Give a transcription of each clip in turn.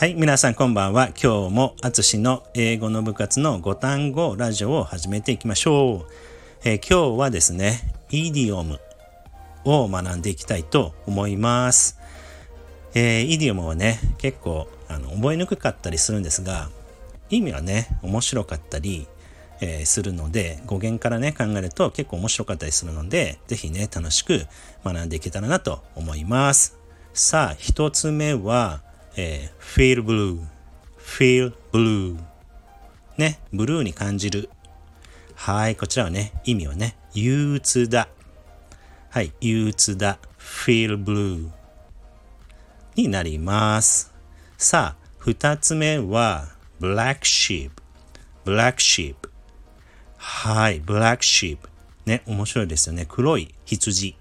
はい、皆さんこんばんは。今日もあつしの英語の部活の5単語ラジオを始めていきましょう。えー、今日はですね、イディオムを学んでいきたいと思います。えー、イディオムはね、結構あの覚えにくかったりするんですが、意味はね、面白かったり、えー、するので、語源からね、考えると結構面白かったりするので、ぜひね、楽しく学んでいけたらなと思います。さあ、一つ目は、えー、feel blue, feel blue ね、ブルーに感じる。はい、こちらはね、意味はね、憂鬱だ。はい、憂鬱だ。feel blue になります。さあ、二つ目は、black sheep, black sheep はい、black sheep ね、面白いですよね。黒い羊。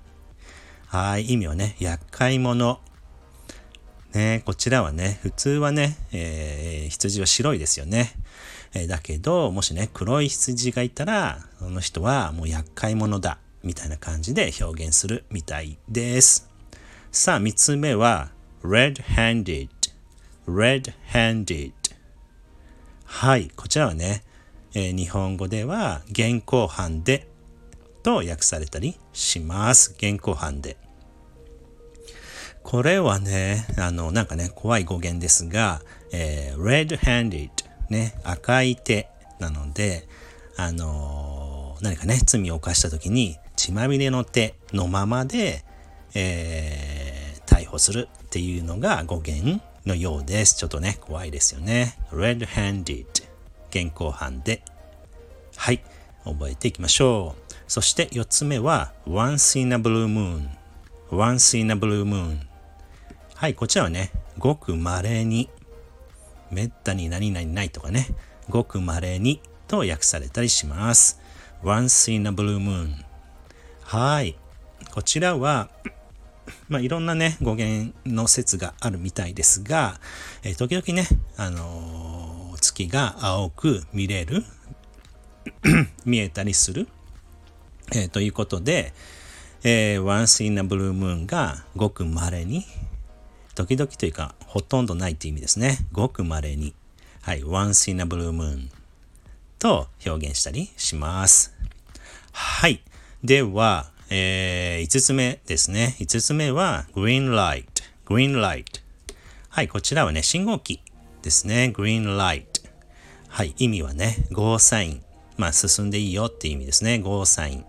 はい、意味はね、厄介者。ね、こちらはね、普通はね、えー、羊は白いですよね。えー、だけど、もしね、黒い羊がいたら、その人はもう厄介者だ、みたいな感じで表現するみたいです。さあ、三つ目は、red-handed, red-handed。はい、こちらはね、えー、日本語では現行犯でと訳されたりします。現行犯で。これはね、あの、なんかね、怖い語源ですが、えー、red-handed ね、赤い手なので、あのー、何かね、罪を犯した時に血まみれの手のままで、えー、逮捕するっていうのが語源のようです。ちょっとね、怖いですよね。red-handed 現行犯で。はい、覚えていきましょう。そして4つ目は once in a blue moon once in a blue moon はい、こちらはね、ごく稀に、めったに何々ないとかね、ごく稀にと訳されたりします。once in a blue moon。はい。こちらは、まあ、いろんなね、語源の説があるみたいですが、えー、時々ね、あのー、月が青く見れる、見えたりする、えー、ということで、えー、once in a blue moon がごく稀に時々というか、ほとんどないという意味ですね。ごく稀に。はい、once in a blue moon と表現したりします。はい。では、えー、5つ目ですね。5つ目は green light。green light。はい、こちらはね、信号機ですね。green light。はい、意味はね、ゴーサイン。まあ、進んでいいよって意味ですね。ゴーサイン。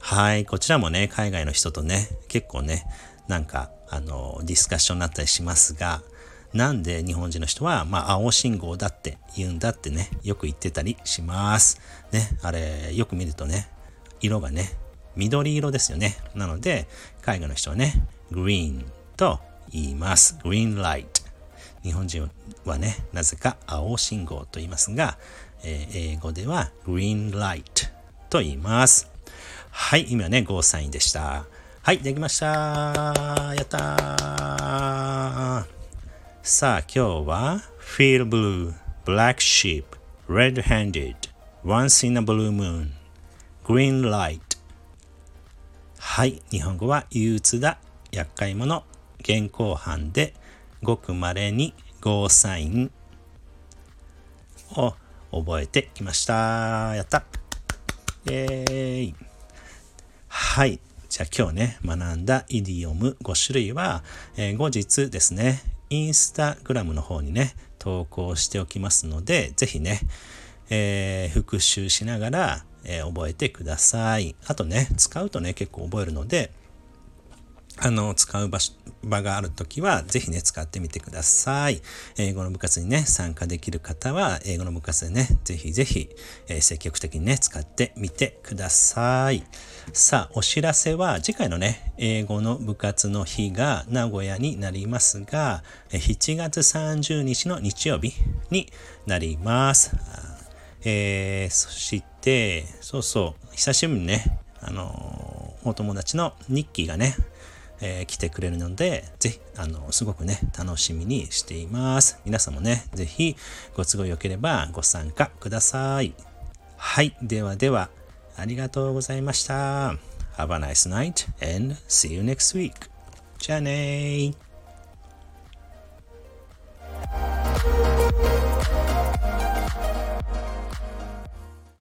はい、こちらもね、海外の人とね、結構ね、なんか、あの、ディスカッションになったりしますが、なんで日本人の人は、まあ、青信号だって言うんだってね、よく言ってたりします。ね、あれ、よく見るとね、色がね、緑色ですよね。なので、海外の人はね、グリーンと言います。グリーンライト。日本人はね、なぜか青信号と言いますが、えー、英語ではグリーンライトと言います。はい、今ね、ゴーサインでした。はい、できました。やった。さあ、今日は Feel Blue, Black Sheep, Red Handed, Once in a Blue Moon, Green Light はい、日本語は憂鬱だ、厄介者、現行犯で、ごくまれにゴーサインを覚えてきました。やったイェーイはい。じゃあ今日ね、学んだイディオム5種類は、えー、後日ですね、インスタグラムの方にね、投稿しておきますので、ぜひね、えー、復習しながら、えー、覚えてください。あとね、使うとね、結構覚えるので、あの、使う場所、場があるときは、ぜひね、使ってみてください。英語の部活にね、参加できる方は、英語の部活でね、ぜひぜひ、えー、積極的にね、使ってみてください。さあ、お知らせは、次回のね、英語の部活の日が名古屋になりますが、7月30日の日曜日になります。えー、そして、そうそう、久しぶりにね、あのお友達のニッキーがね、えー、来てくれるので、ぜひ、あの、すごくね、楽しみにしています。皆さんもね、ぜひ、ご都合よければご参加ください。はい。ではでは、ありがとうございました。Have a nice night and see you next week. じゃあねー。